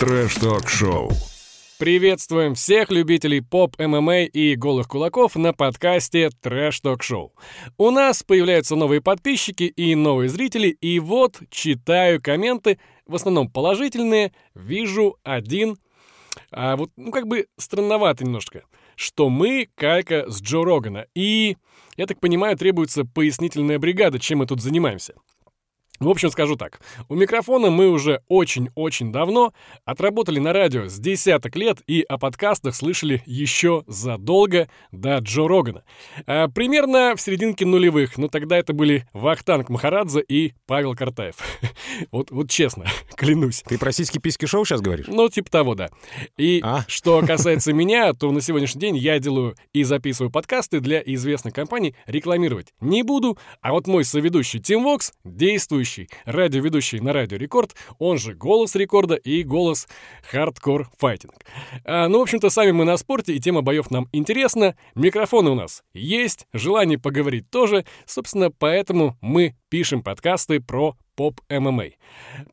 Трэш-ток-шоу. Приветствуем всех любителей поп-ММА и голых кулаков на подкасте Трэш Ток Шоу. У нас появляются новые подписчики и новые зрители, и вот читаю комменты, в основном положительные, вижу один, а вот, ну, как бы странновато немножко, что мы калька с Джо Рогана, и, я так понимаю, требуется пояснительная бригада, чем мы тут занимаемся. В общем, скажу так. У микрофона мы уже очень-очень давно отработали на радио с десяток лет и о подкастах слышали еще задолго до Джо Рогана. А, примерно в серединке нулевых, но тогда это были Вахтанг Махарадзе и Павел Картаев. вот, вот честно, клянусь. Ты про сиськи-письки шоу сейчас говоришь? Ну, типа того, да. И А. что касается меня, то на сегодняшний день я делаю и записываю подкасты для известных компаний. Рекламировать не буду, а вот мой соведущий Тим Вокс, действующий радиоведущий на Радио Рекорд, он же голос рекорда и голос Hardcore Fighting. А, ну, в общем-то, сами мы на спорте, и тема боев нам интересна. Микрофоны у нас есть, желание поговорить тоже. Собственно, поэтому мы пишем подкасты про поп-ММА.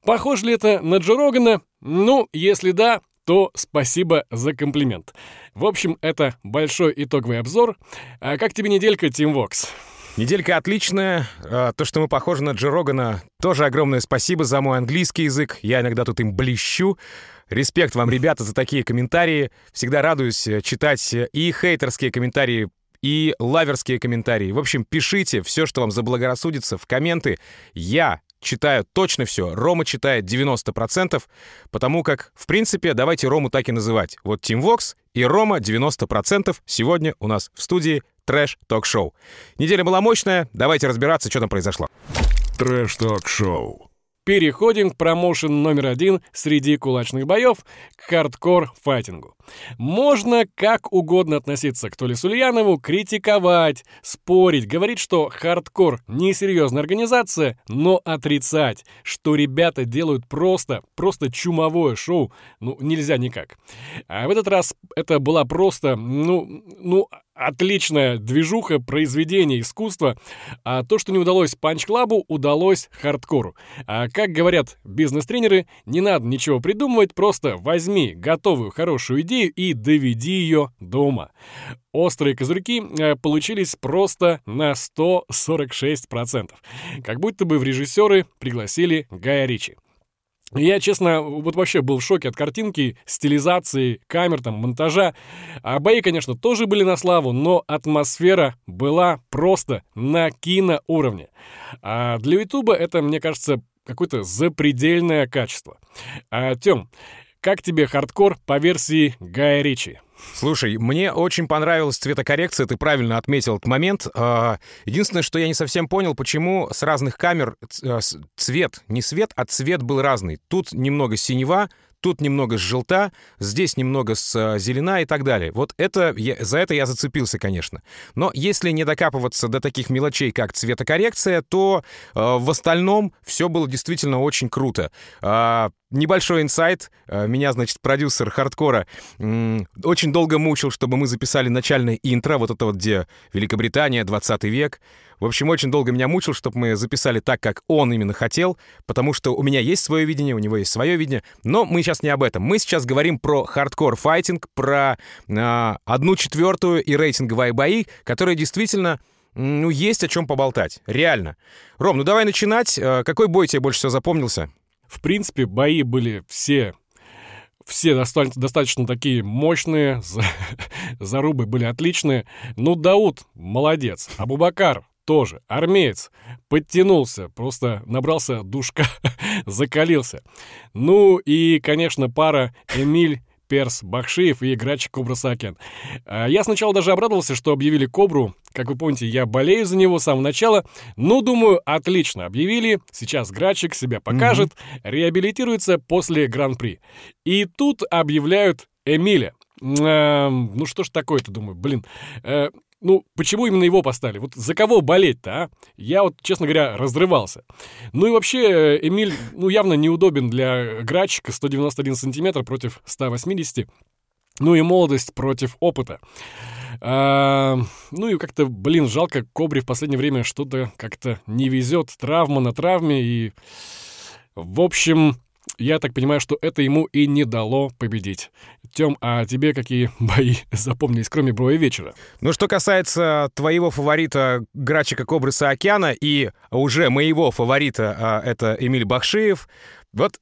Похоже ли это на Джо Рогана? Ну, если да, то спасибо за комплимент. В общем, это большой итоговый обзор. А как тебе неделька, Тим Вокс? Неделька отличная. А, То, что мы похожи на Джо Рогана, тоже огромное спасибо за мой английский язык. Я иногда тут им блещу. Респект вам, ребята, за такие комментарии. Всегда радуюсь э, читать э, и хейтерские комментарии, и лаверские комментарии. В общем, пишите все, что вам заблагорассудится, в комменты. Я читаю точно все. Рома читает 90%, потому как, в принципе, давайте Рому так и называть. Вот Тим Вокс и Рома 90% сегодня у нас в студии Трэш Ток Шоу. Неделя была мощная, давайте разбираться, что там произошло. Трэш-ток-шоу. Переходим к промоушен номер один среди кулачных боев к Hardcore Fighting у. Можно как угодно относиться к Толе Сульянову, критиковать, спорить, говорить, что Hardcore — несерьезная организация, но отрицать, что ребята делают просто, просто чумовое шоу, ну, нельзя никак. А в этот раз это была просто, ну, ну, отличная движуха, произведение искусства. А то, что не удалось Punch Club у, удалось хардкору. А как говорят бизнес-тренеры, не надо ничего придумывать, просто возьми готовую хорошую идею и доведи ее до ума. Острые козырьки э, получились просто на 146%. Как будто бы в режиссеры пригласили Гая Ричи. Я, честно, вот вообще был в шоке от картинки, стилизации, камер, там, монтажа. А бои, конечно, тоже были на славу, но атмосфера была просто на киноуровне. А для Ютуба это, мне кажется, какое-то запредельное качество. А, Тём, как тебе хардкор по версии Гая Ричи? Слушай, мне очень понравилась цветокоррекция, ты правильно отметил этот момент. А, Единственное, что я не совсем понял, почему с разных камер а, цвет, не свет, а цвет был разный. Тут немного синева, тут немного с желта, здесь немного с а, зелена и так далее. Вот это, я- за это я зацепился, конечно. Но если не докапываться до таких мелочей, как цветокоррекция, то а, в остальном все было действительно очень круто. А, Небольшой инсайт. А, Меня, значит, продюсер хардкора очень долго мучил, чтобы мы записали начальное интро, вот это вот, где Великобритания, 20 век. В общем, очень долго меня мучил, чтобы мы записали так, как он именно хотел, потому что у меня есть свое видение, у него есть свое видение. Но мы сейчас не об этом. Мы сейчас говорим про хардкор файтинг, про а, одну четвертую и рейтинговые бои, которые действительно ну, есть о чем поболтать. Реально. Ром, ну давай начинать. А, Какой бой тебе больше всего запомнился? В принципе, бои были все все доста- достаточно такие мощные, за- зарубы были отличные. Ну, Дауд молодец, Абубакар тоже, армеец, подтянулся, просто набрался душка, закалился. Ну и, конечно, пара Эмиль Перс Бахшиев и играч Кобра Сакен. А, Я сначала даже обрадовался, что объявили Кобру. Как вы помните, я болею за него с самого начала. Ну, думаю, отлично объявили. Сейчас Грачик себя покажет, реабилитируется после Гран-при. И тут объявляют Эмиля. Эм, ну что ж такое-то, думаю, блин. Э, ну, почему именно его поставили? Вот за кого болеть-то, а? Я вот, честно говоря, разрывался. Ну и вообще, э, Эмиль, ну, явно неудобен для грачика 191 сантиметр против 180. Ну и молодость против опыта. А, ну и как-то, блин, жалко, Кобре в последнее время что-то как-то не везет. Травма на травме и... В общем, я так понимаю, что это ему и не дало победить. Тём, а тебе какие бои запомнились, кроме боя вечера? Ну, что касается твоего фаворита Грачика Кобрыса Океана и уже моего фаворита, а, это Эмиль Бахшиев, вот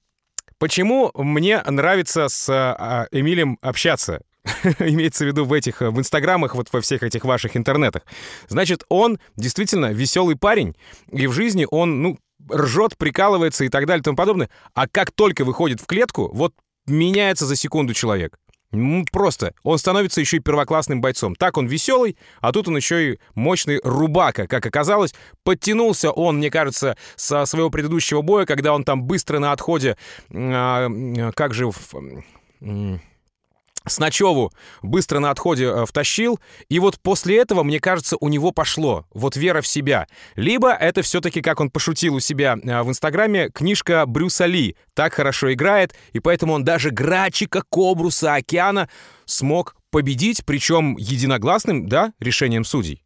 почему мне нравится с а, Эмилем общаться? имеется в виду в этих, в инстаграмах, вот во всех этих ваших интернетах. Значит, он действительно веселый парень, и в жизни он, ну, ржет, прикалывается и так далее и тому подобное. А как только выходит в клетку, вот меняется за секунду человек. Просто. Он становится еще и первоклассным бойцом. Так он веселый, а тут он еще и мощный рубака. Как оказалось, подтянулся он, мне кажется, со своего предыдущего боя, когда он там быстро на отходе... А, как же... Сночеву быстро на отходе э, втащил, и вот после этого, мне кажется, у него пошло вот вера в себя. Либо это все-таки, как он пошутил у себя э, в Инстаграме, книжка Брюса Ли так хорошо играет, и поэтому он даже Грачика, Кобруса, Океана смог победить, причем единогласным, да, решением судей.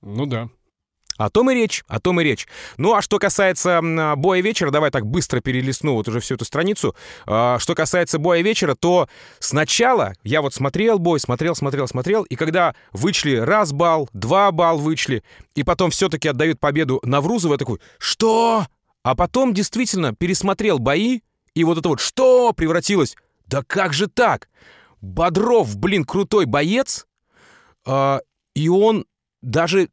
Ну да. О том и речь, о том и речь. Ну, а что касается а, боя вечера, давай так быстро перелистну вот уже всю эту страницу. А, что касается боя вечера, то сначала я вот смотрел бой, смотрел, смотрел, смотрел, и когда вычли раз балл, два балл вычли, и потом все-таки отдают победу Наврузову, я такой, что? А потом действительно пересмотрел бои, и вот это вот что превратилось? Да как же так? Бодров, блин, крутой боец, э, и он даже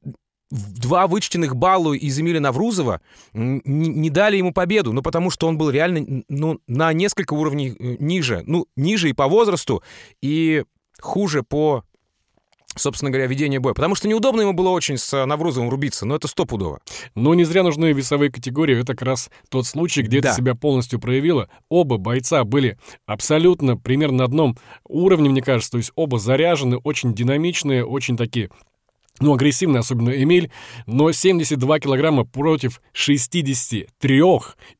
два вычтенных балла из Эмиля Наврузова не дали ему победу, ну, потому что он был реально ну, на несколько уровней э, ниже. Ну, ниже и по возрасту, и хуже по собственно говоря, ведение боя. Потому что неудобно ему было очень с Наврузовым рубиться, но это стопудово. Но не зря нужны весовые категории. Это как раз тот случай, где да. это себя полностью проявило. Оба бойца были абсолютно примерно на одном уровне, мне кажется. То есть оба заряжены, очень динамичные, очень такие ну, агрессивный, особенно Эмиль, но 72 килограмма против 63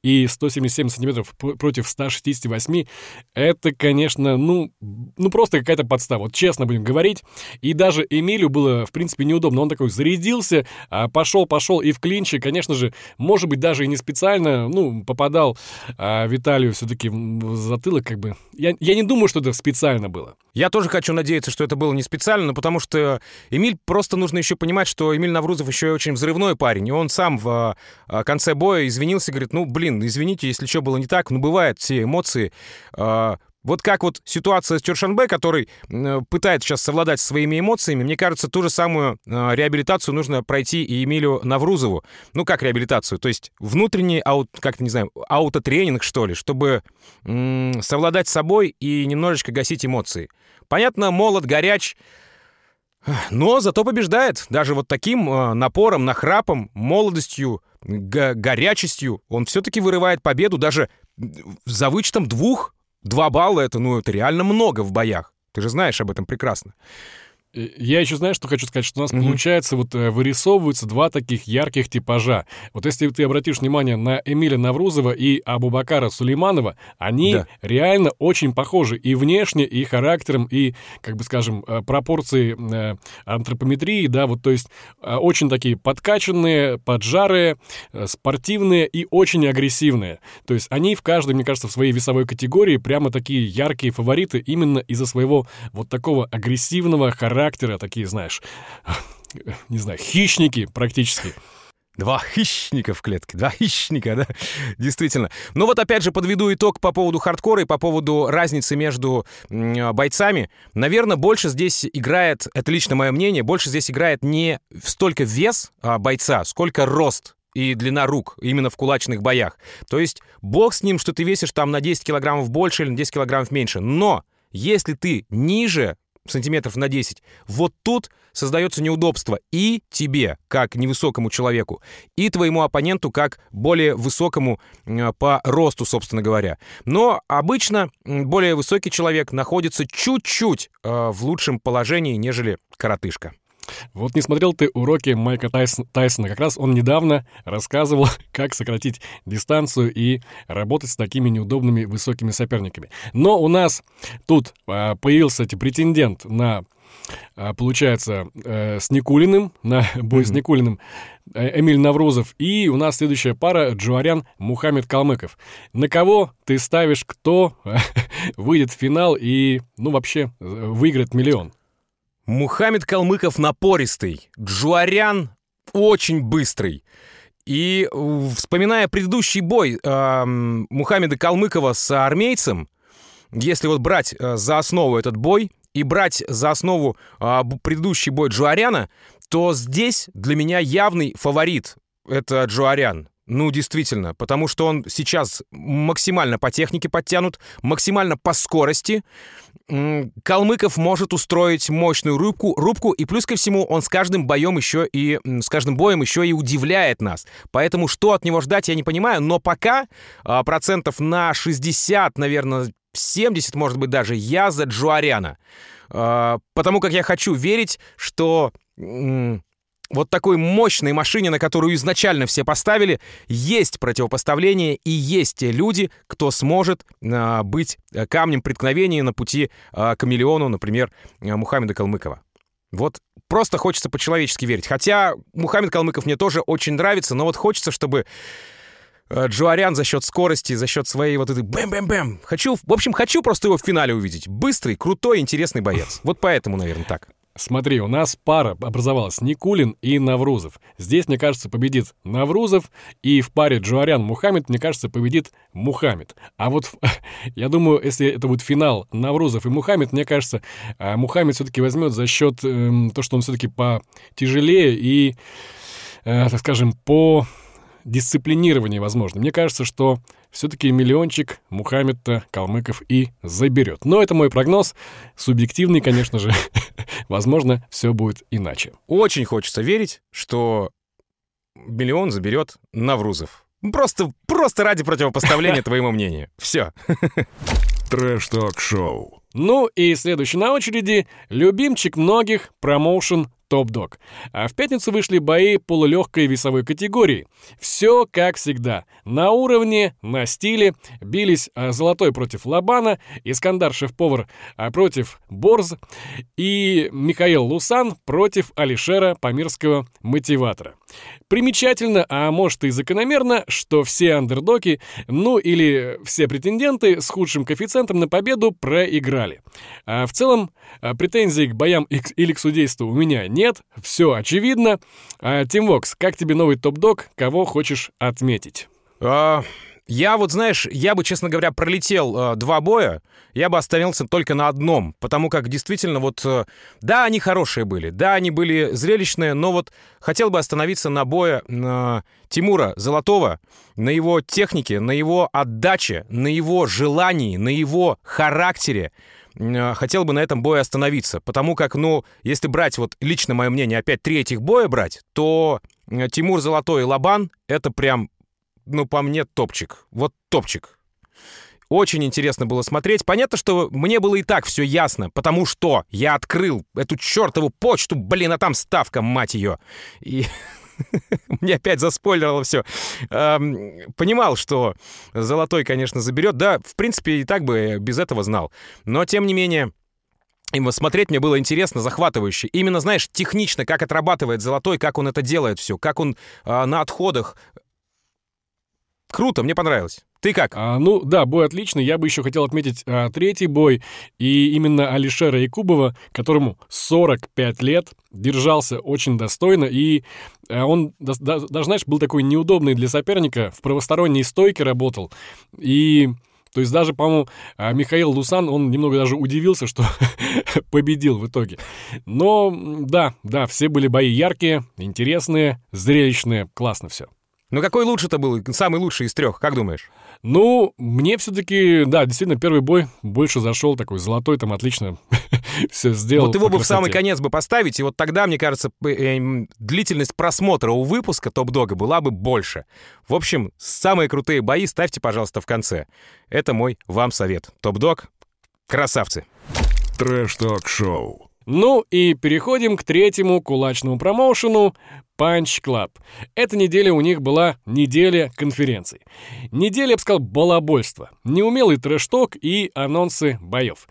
и 177 сантиметров против 168, это, конечно, ну, ну просто какая-то подстава, вот честно будем говорить. И даже Эмилю было, в принципе, неудобно. Он такой зарядился, а и в клинче, конечно же, может быть, даже и не специально, ну, попадал а Виталию все-таки в затылок, как бы. Я, я не думаю, что это специально было. Я тоже хочу надеяться, что это было не специально, потому что Эмиль просто нужно еще понимать, что Эмиль Наврузов еще и очень взрывной парень, и он сам в а, конце боя извинился, говорит, ну, блин, извините, если что было не так, ну, бывает, все эмоции. Вот как вот ситуация с Чуршанбе, который э, пытается сейчас совладать своими эмоциями, мне кажется, ту же самую э, реабилитацию нужно пройти и Эмилю Наврузову. Ну, как реабилитацию? То есть внутренний, аут, как-то, не знаю, аутотренинг, что ли, чтобы м- совладать с собой и немножечко гасить эмоции. Понятно, молод, горяч, но зато побеждает. Даже вот таким э, напором, нахрапом, молодостью, горячестью он все-таки вырывает победу даже за вычетом двух. Два балла — это, ну, это реально много в боях. Ты же знаешь об этом прекрасно. Я еще знаю, что хочу сказать, что у нас mm-hmm. получается вот э, вырисовываются два таких ярких типажа. Вот если ты обратишь внимание на Эмиля Наврузова и Абубакара Сулейманова, они да. реально очень похожи и внешне, и характером, и, как бы скажем, э, пропорции э, антропометрии, да, вот то есть очень такие подкачанные, поджарые, спортивные и очень агрессивные. То есть они в каждой, мне кажется, в своей весовой категории прямо такие яркие фавориты именно из-за своего вот такого агрессивного характера характера, такие, знаешь, не знаю, хищники практически. Два хищника в клетке, два хищника, да, действительно. Ну вот опять же подведу итог по поводу хардкора и по поводу разницы между бойцами. Наверное, больше здесь играет, это лично мое мнение, больше здесь играет не столько вес а, бойца, сколько рост и длина рук именно в кулачных боях. То есть бог с ним, что ты весишь там на 10 килограммов больше или на 10 килограммов меньше. Но если ты ниже сантиметров на 10. Вот тут создается неудобство и тебе, как невысокому человеку, и твоему оппоненту, как более высокому по росту, собственно говоря. Но обычно более высокий человек находится чуть-чуть э, в лучшем положении, нежели коротышка. Вот не смотрел ты уроки Майка Тайсона, Тайсона. Как раз он недавно рассказывал, как сократить дистанцию и работать с такими неудобными высокими соперниками. Но у нас тут а, появился претендент на а, получается, э, с Никулиным, на бой mm-hmm. с Никулиным, Эмиль Наврузов. И у нас следующая пара Джуарян Мухаммед Калмыков. На кого ты ставишь, кто выйдет в финал и, ну, вообще, э, выиграет миллион? Мухаммед Калмыков напористый, Джуарян очень быстрый. И вспоминая предыдущий бой э, Мухаммеда Калмыкова с армейцем, если вот брать э, за основу этот бой и брать за основу э, предыдущий бой Джуаряна, то здесь для меня явный фаворит — это Джуарян. Ну, действительно, потому что он сейчас максимально по технике подтянут, максимально по скорости. Калмыков может устроить мощную рубку, рубку, и плюс ко всему он с каждым боем еще и с каждым боем еще и удивляет нас. Поэтому что от него ждать, я не понимаю. Но пока а, процентов на 60, наверное, 70, может быть, даже я за Джуаряна. А, потому как я хочу верить, что вот такой мощной машине, на которую изначально все поставили, есть противопоставление и есть те люди, кто сможет а, быть э, камнем преткновения на пути а, к миллиону, например, а, Мухаммеда Калмыкова. Вот просто хочется по-человечески верить. Хотя Мухаммед Калмыков мне тоже очень нравится, но вот хочется, чтобы э, Джуарян за счет скорости, за счет своей вот этой бэм-бэм-бэм. Хочу, в общем, хочу просто его в финале увидеть. Быстрый, крутой, интересный боец. Вот поэтому, наверное, так. Смотри, у нас пара образовалась Никулин и Наврузов. Здесь, мне кажется, победит Наврузов, и в паре Джуарян Мухаммед, мне кажется, победит Мухаммед. А вот я думаю, если это будет финал Наврузов и Мухаммед, мне кажется, а, Мухаммед все-таки возьмет за счет э, то, что он все-таки потяжелее и, э, так скажем, по дисциплинированию, возможно. Мне кажется, что все-таки миллиончик Мухаммед-то Калмыков и заберет. Но это мой прогноз, субъективный, конечно же. Возможно, все будет иначе. Очень хочется верить, что миллион заберет Наврузов. Просто, просто ради противопоставления твоему мнению. Все. Трэш-ток-шоу. Ну и следующий на очереди — любимчик многих промоушен топ-дог. А в пятницу вышли бои полулегкой весовой категории. Все как всегда. На уровне, на стиле. Бились а, Золотой против Лабана, Искандар Шеф-повар а, против Борз и Михаил Лусан против Алишера Памирского мотиватора. Примечательно, а может и закономерно, что все андердоки, ну или все претенденты с худшим коэффициентом на победу проиграли. А в целом а, претензий к боям или к судейству у меня нет, все очевидно. А, Тимвокс, как тебе новый топ-дог, кого хочешь отметить? А, я вот, знаешь, я бы, честно говоря, пролетел э, два боя, я бы остановился только на одном, потому как действительно вот, э, да, они хорошие были, да, они были зрелищные, но вот хотел бы остановиться на бое э, Тимура Золотого, на его технике, на его отдаче, на его желании, на его характере. Э, хотел бы на этом бое остановиться, потому как, ну, если брать вот лично мое мнение, опять три этих боя брать, то э, Тимур Золотой и Лабан — это прям ну, по мне, топчик. Вот топчик. Очень интересно было смотреть. Понятно, что мне было и так все ясно, потому что я открыл эту чертову почту, блин, а там ставка, мать ее. И мне опять заспойлерило все. Понимал, что Золотой, конечно, заберет. Да, в принципе, и так бы без этого знал. Но, тем не менее, и смотреть мне было интересно, захватывающе. Именно, знаешь, технично, как отрабатывает Золотой, как он это делает все, как он э, на отходах Круто, мне понравилось. Ты как? А, ну да, бой отличный. Я бы еще хотел отметить а, третий бой. И именно Алишера Якубова, которому 45 лет, держался очень достойно. И а, он, да, даже, знаешь, был такой неудобный для соперника. В правосторонней стойке работал. И... То есть даже, по-моему, а, Михаил Лусан, он немного даже удивился, что победил в итоге. Но да, да, все были бои яркие, интересные, зрелищные, классно все. Ну какой лучше-то был, самый лучший из трех, как думаешь? Ну, мне все-таки, да, действительно, первый бой больше зашел, такой золотой, там отлично все сделал. Вот его бы в самый конец бы поставить, и вот тогда, мне кажется, э, длительность просмотра у выпуска Top Dog а была бы больше. В общем, самые крутые бои ставьте, пожалуйста, в конце. Это мой вам совет. Top Dog, красавцы. Трэш-ток-шоу. Ну и переходим к третьему кулачному промоушену Punch Club. Эта неделя у них была неделя конференций. Неделя, я бы сказал, балабольства. Неумелый трэш-ток и анонсы боев.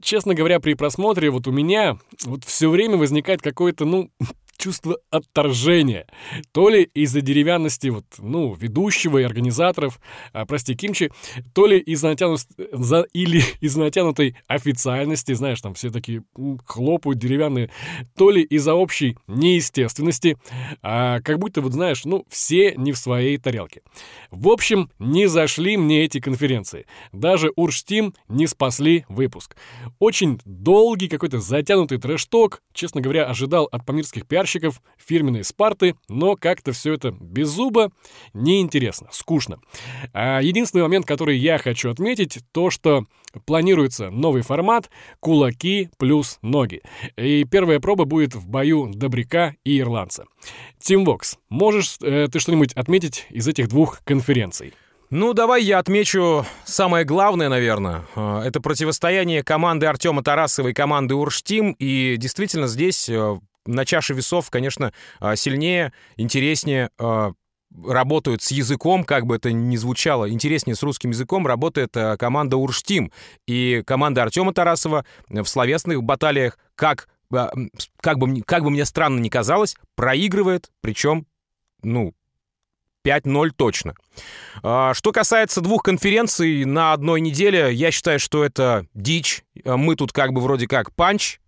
Честно говоря, при просмотре вот у меня вот все время возникает какое-то, ну, чувство отторжения. То ли из-за деревянности вот, ну, ведущего и организаторов, а, прости, Кимчи, то ли из-за натянут... за... или из натянутой официальности, знаешь, там все такие хлопают деревянные, то ли из-за общей неестественности, а как будто, вот знаешь, ну, все не в своей тарелке. В общем, не зашли мне эти конференции. Даже Урштим не спасли выпуск. Очень долгий какой-то затянутый трэш-ток, честно говоря, ожидал от памирских пиарщиков пиарщиков, фирменные спарты, но как-то все это без зуба, неинтересно, скучно. А единственный момент, который я хочу отметить, то, что планируется новый формат «Кулаки плюс ноги». И первая проба будет в бою Добряка и Ирландца. Тим Вокс, можешь э, ты что-нибудь отметить из этих двух конференций? Ну, давай я отмечу самое главное, наверное. Э, это противостояние команды Артема Тарасова и команды Урштим. И действительно здесь э, на чаше весов, конечно, а, сильнее, интереснее а, работают с языком, как бы это ни звучало, интереснее с русским языком работает а, команда Урштим. И команда Артема Тарасова в словесных баталиях, как, как, бы, как бы мне странно ни казалось, проигрывает, причем, ну, 5-0 точно. Что касается двух конференций на одной неделе, я считаю, что это дичь. Мы тут как бы вроде как punch,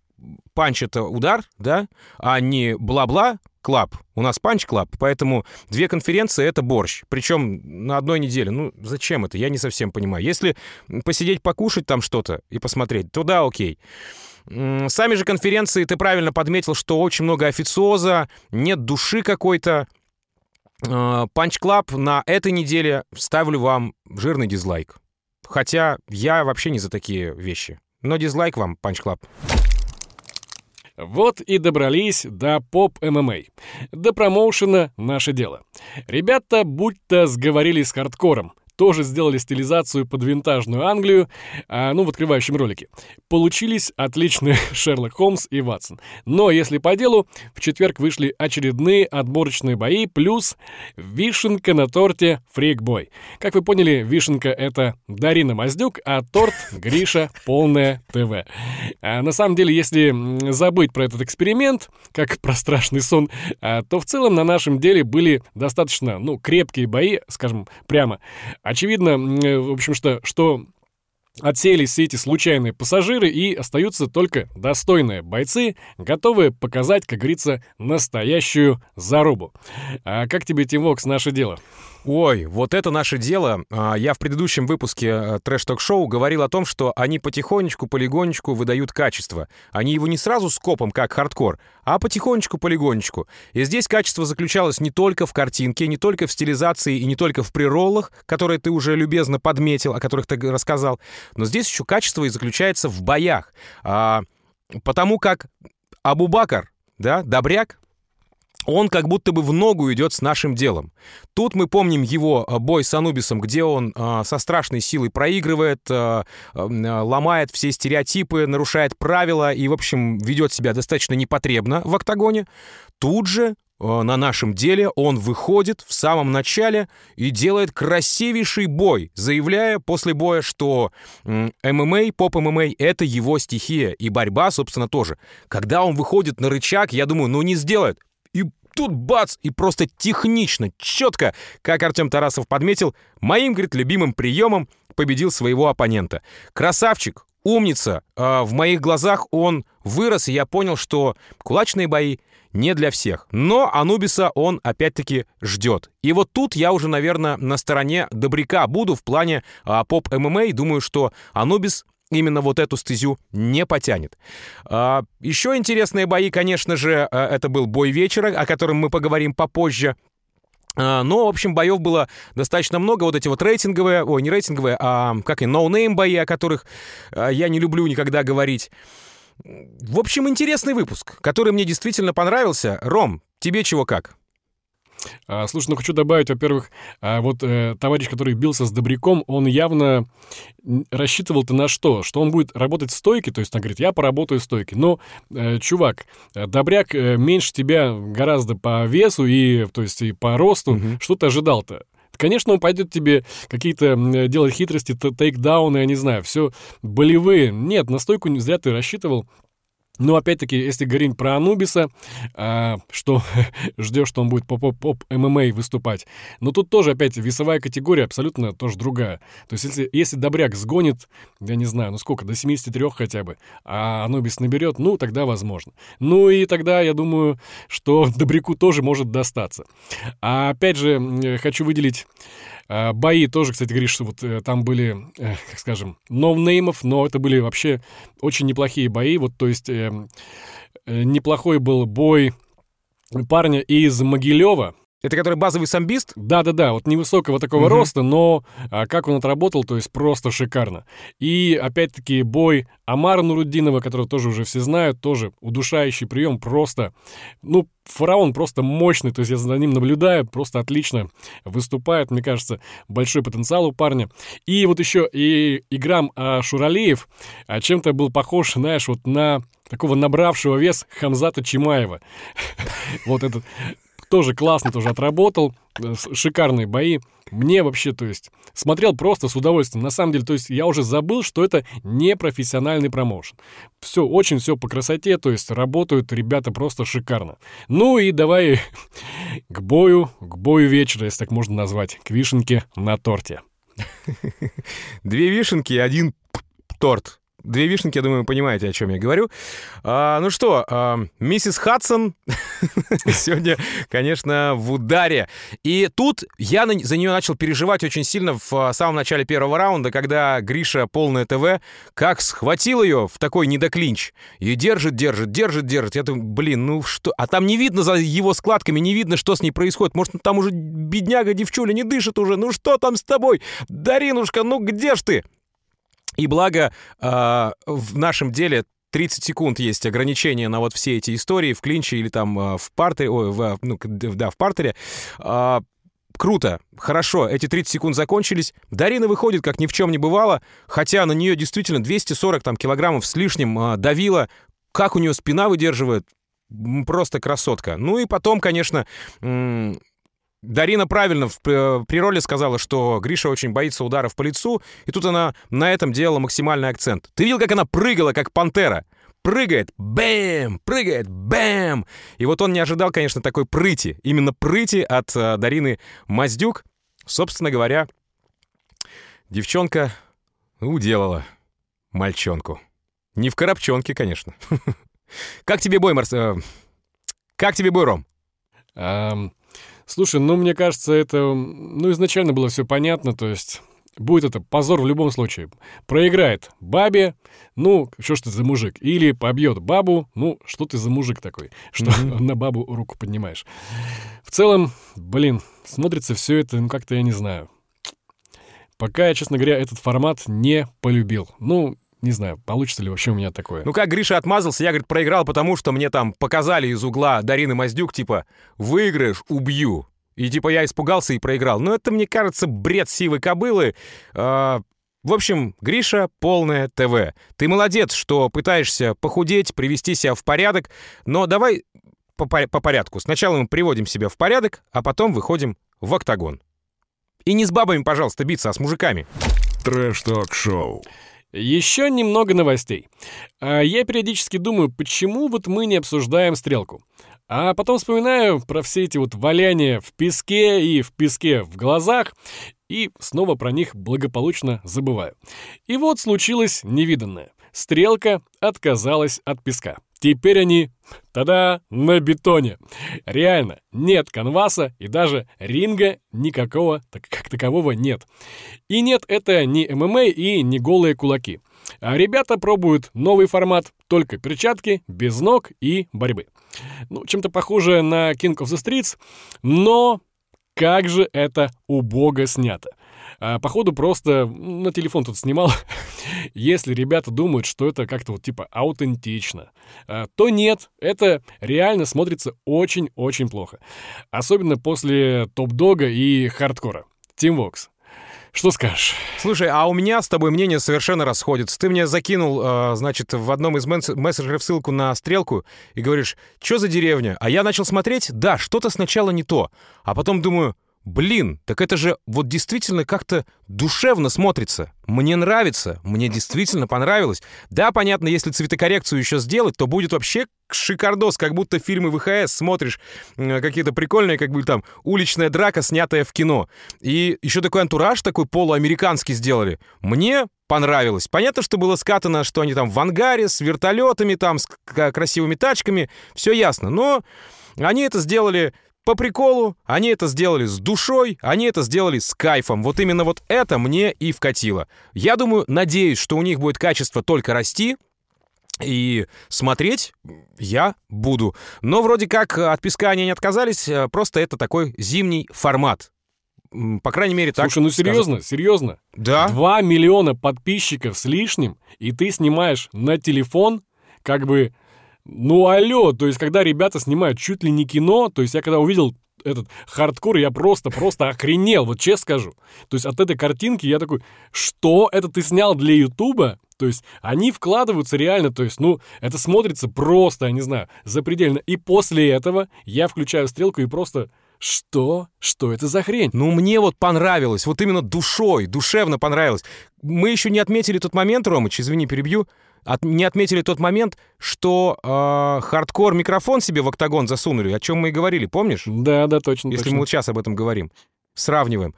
punch — это удар, да, а не бла-бла, club. У нас Punch Club, поэтому две конференции — это борщ. Причем на одной неделе. Ну, зачем это? Я не совсем понимаю. Если посидеть, покушать там что-то и посмотреть, то да, окей. Сами же конференции, ты правильно подметил, что очень много официоза, нет души какой-то. Punch Club на этой неделе ставлю вам жирный дизлайк. Хотя я вообще не за такие вещи. Но дизлайк вам, Punch Club. Вот и добрались до поп-ММА. До промоушена «Наше дело». Ребята будто сговорились с хардкором тоже сделали стилизацию под винтажную Англию, а, ну, в открывающем ролике. Получились отличные Шерлок Холмс и Ватсон. Но если по делу, в четверг вышли очередные отборочные бои, плюс вишенка на торте Фрикбой. Как вы поняли, вишенка — это Дарина Маздюк, а торт — Гриша Полное ТВ. А на самом деле, если забыть про этот эксперимент, как про страшный сон, а, то в целом на нашем деле были достаточно, ну, крепкие бои, скажем прямо, Очевидно, э, в общем, что, что Отсеялись все эти случайные пассажиры и остаются только достойные бойцы, готовые показать, как говорится, настоящую зарубу. А как тебе, Тим Вокс, наше дело? Ой, вот это наше дело. А, я в предыдущем выпуске э, трэш-ток-шоу говорил о том, что они потихонечку, полегонечку выдают качество. Они его не сразу скопом, как хардкор, а потихонечку, полегонечку. И здесь качество заключалось не только в картинке, не только в стилизации и не только в прероллах, которые ты уже любезно подметил, о которых ты рассказал, но здесь еще качество и заключается в боях. А, потому как Абубакар, да, Добряк, он как будто бы в ногу идет с нашим делом. Тут мы помним его э, бой с Анубисом, где он э, со страшной силой проигрывает, э, ломает все стереотипы, нарушает правила и, в общем, ведет себя достаточно непотребно в октагоне. Тут же на нашем деле он выходит в самом начале и делает красивейший бой, заявляя после боя, что ММА, поп-ММА — это его стихия, и борьба, собственно, тоже. Когда он выходит на рычаг, я думаю, ну не сделает, тут бац, и просто технично, четко, как Артем Тарасов подметил, моим, говорит, любимым приемом победил своего оппонента. Красавчик, умница. А в моих глазах он вырос, и я понял, что кулачные бои не для всех. Но Анубиса он опять-таки ждет. И вот тут я уже, наверное, на стороне Добряка буду в плане а, поп-ММА. Думаю, что Анубис именно вот эту стезю не потянет. А, еще интересные бои, конечно же, э, это был бой вечера, о котором мы поговорим попозже. А, но, в общем, боев было достаточно много. Вот эти вот рейтинговые, ой, не рейтинговые, а как их, ноунейм бои, о которых э, я не люблю никогда говорить. В общем, интересный выпуск, который мне действительно понравился. Ром, тебе чего как? А, слушай, ну хочу добавить, во-первых, а, вот э, товарищ, который бился с Добряком, он явно рассчитывал-то на что? Что он будет работать в стойке, то есть он говорит, я поработаю в стойке. Но, э, чувак, э, Добряк меньше тебя гораздо по весу и, то есть, и по росту. Mm-hmm. Что ты ожидал-то? Конечно, он пойдет тебе какие-то делать хитрости, тейкдауны, я не знаю, все болевые. Нет, на стойку зря ты рассчитывал. Но опять-таки, если говорить про Анубиса, а, что ждешь, что он будет поп-поп ММА выступать, но тут тоже опять весовая категория абсолютно тоже другая. То есть если, если Добряк сгонит, я не знаю, ну сколько, до 73 хотя бы, а Анубис наберет, ну тогда возможно. Ну и тогда я думаю, что Добряку тоже может достаться. А опять же, хочу выделить бои тоже, кстати, говоришь, что вот э, там были, э, как скажем, ноунеймов, но это были вообще очень неплохие бои. Вот, то есть э, неплохой был бой парня из Могилева, это который базовый самбист? Да-да-да, вот невысокого такого угу. роста, но а, как он отработал, то есть просто шикарно. И опять-таки бой Амара Нуруддинова, которого тоже уже все знают, тоже удушающий прием, просто, ну, фараон просто мощный, то есть я за ним наблюдаю, просто отлично выступает, мне кажется, большой потенциал у парня. И вот еще и Играм а, Шуралиев а, чем-то был похож, знаешь, вот на такого набравшего вес Хамзата Чимаева. Вот этот тоже классно тоже отработал, э, шикарные бои. Мне вообще, то есть, смотрел просто с удовольствием. На самом деле, то есть, я уже забыл, что это не профессиональный промоушен. Все, очень все по красоте, то есть, работают ребята просто шикарно. Ну и давай к бою, к бою вечера, если так можно назвать, к вишенке на торте. Две вишенки и один торт. Две вишенки, я думаю, понимаете, о чем я говорю. А, ну что, а, миссис Хадсон сегодня, конечно, в ударе. И тут я на, за нее начал переживать очень сильно в а, самом начале первого раунда, когда Гриша, полное ТВ, как схватил ее в такой недоклинч. И держит, держит, держит, держит. Я думаю, блин, ну что? А там не видно за его складками, не видно, что с ней происходит. Может, там уже бедняга девчуля не дышит уже. Ну что там с тобой? Даринушка, ну где ж ты? И благо э, в нашем деле 30 секунд есть ограничение на вот все эти истории в клинче или там э, в партере, ой, в, ну, да, в партере. Э, круто, хорошо, эти 30 секунд закончились. Дарина выходит, как ни в чем не бывало, хотя на нее действительно 240 там, килограммов с лишним давило. Как у нее спина выдерживает, просто красотка. Ну и потом, конечно, Дарина правильно в, э, при роли сказала, что Гриша очень боится ударов по лицу, и тут она на этом делала максимальный акцент. Ты видел, как она прыгала, как пантера? Прыгает, бэм, прыгает, бэм. И вот он не ожидал, конечно, такой прыти. Именно прыти от э, Дарины Маздюк. Собственно говоря, девчонка уделала мальчонку. Не в коробчонке, конечно. Как тебе бой, Марс... Э, как тебе бой, Ром? Слушай, ну, мне кажется, это, ну, изначально было все понятно, то есть будет это позор в любом случае. Проиграет бабе, ну, что ж ты за мужик? Или побьет бабу, ну, что ты за мужик такой, что mm-hmm. на бабу руку поднимаешь. В целом, блин, смотрится все это, ну, как-то я не знаю. Пока я, честно говоря, этот формат не полюбил. Ну, не знаю, получится ли вообще у меня такое. Ну как Гриша отмазался, я, говорит, проиграл, потому что мне там показали из угла Дарины Маздюк, типа, выиграешь, убью. И типа я испугался и проиграл. Но это, мне кажется, бред сивой кобылы. А, в общем, Гриша, полное ТВ. Ты молодец, что пытаешься похудеть, привести себя в порядок, но давай по, по порядку. Сначала мы приводим себя в порядок, а потом выходим в октагон. И не с бабами, пожалуйста, биться, а с мужиками. Трэш-ток-шоу. Еще немного новостей. А, я периодически думаю, почему вот мы не обсуждаем стрелку. А потом вспоминаю про все эти вот валяния в песке и в песке в глазах, и снова про них благополучно забываю. И вот случилось невиданное. Стрелка отказалась от песка. Теперь они, тогда на бетоне. Реально, нет канваса и даже ринга никакого так, как такового нет. И нет, это не ММА и не голые кулаки. А ребята пробуют новый формат, только перчатки, без ног и борьбы. Ну, чем-то похоже на King of the Streets, но как же это убого снято. А, походу, просто на телефон тут снимал. Если ребята думают, что это как-то вот типа аутентично, а, то нет, это реально смотрится очень-очень плохо. Особенно после топ-дога и хардкора. Team Vox. Что скажешь? Слушай, а у меня с тобой мнение совершенно расходится. Ты мне закинул, э, значит, в одном из мессенджеров ссылку на стрелку и говоришь, что за деревня? А я начал смотреть, да, что-то сначала не то. А потом думаю, Блин, так это же вот действительно как-то душевно смотрится. Мне нравится, мне действительно понравилось. Да, понятно, если цветокоррекцию еще сделать, то будет вообще шикардос, как будто фильмы ВХС смотришь, какие-то прикольные, как бы там уличная драка, снятая в кино. И еще такой антураж такой полуамериканский сделали. Мне понравилось. Понятно, что было скатано, что они там в ангаре, с вертолетами, там, с красивыми тачками, все ясно. Но они это сделали по приколу, они это сделали с душой, они это сделали с кайфом. Вот именно вот это мне и вкатило. Я думаю, надеюсь, что у них будет качество только расти, и смотреть я буду. Но вроде как от песка они не отказались, э, просто это такой зимний формат. По крайней мере, так. Слушай, ну серьезно, скажут. серьезно. Да. Два миллиона подписчиков с лишним, и ты снимаешь на телефон, как бы ну, алло, то есть, когда ребята снимают чуть ли не кино, то есть, я когда увидел этот хардкор, я просто-просто охренел, вот честно скажу. То есть, от этой картинки я такой, что это ты снял для Ютуба? То есть, они вкладываются реально, то есть, ну, это смотрится просто, я не знаю, запредельно. И после этого я включаю стрелку и просто... Что? Что это за хрень? Ну, мне вот понравилось, вот именно душой, душевно понравилось. Мы еще не отметили тот момент, Ромыч, извини, перебью, от, не отметили тот момент, что э, хардкор микрофон себе в октагон засунули, о чем мы и говорили, помнишь? Да, да, точно. Если точно. мы вот сейчас об этом говорим. Сравниваем.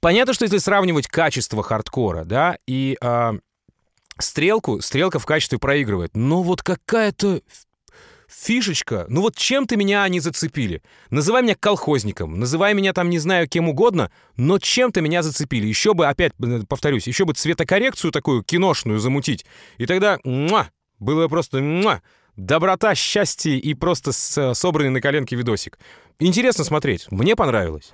Понятно, что если сравнивать качество хардкора, да, и э, стрелку, стрелка в качестве проигрывает. Но вот какая-то фишечка, ну вот чем ты меня они зацепили? Называй меня колхозником, называй меня там, не знаю, кем угодно, но чем-то меня зацепили. Еще бы, опять э, повторюсь, еще бы цветокоррекцию такую киношную замутить. И тогда, муа, было просто муа, доброта, счастье и просто с, собранный на коленке видосик. Интересно смотреть, мне понравилось.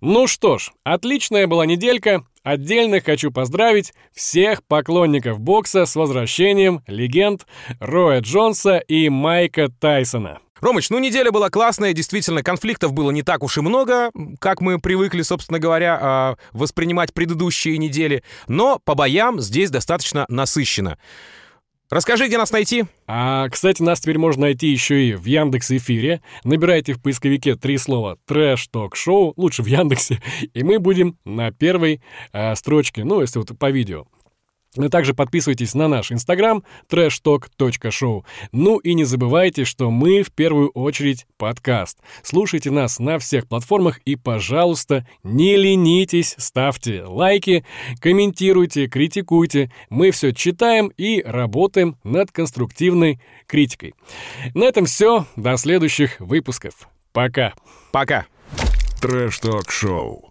Ну что ж, отличная была неделька. Отдельно хочу поздравить всех поклонников бокса с возвращением легенд Роя Джонса и Майка Тайсона. Ромыч, ну неделя была классная, действительно, конфликтов было не так уж и много, как мы привыкли, собственно говоря, а, воспринимать предыдущие недели, но по боям здесь достаточно насыщенно. Расскажи, где нас найти. А, кстати, нас теперь можно найти еще и в Яндекс Эфире. Набирайте в поисковике три слова «Трэш Ток Шоу», лучше в Яндексе, и мы будем на первой а, строчке, ну, если вот по видео. Но также подписывайтесь на наш инстаграм trashtalk.show. Ну и не забывайте, что мы в первую очередь подкаст. Слушайте нас на всех платформах и, пожалуйста, не ленитесь, ставьте лайки, комментируйте, критикуйте. Мы все читаем и работаем над конструктивной критикой. На этом все. До следующих выпусков. Пока. Пока. Трэш-ток-шоу.